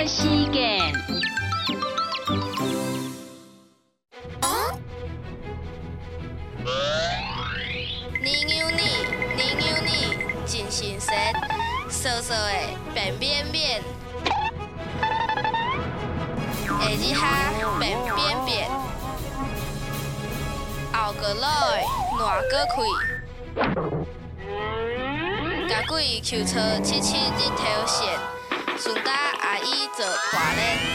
的时间。年牛年，年牛年，真新鲜，涩涩的便便便，下日哈便便便，后个来烂个开，甲鬼求车七七日头线，做拖咧。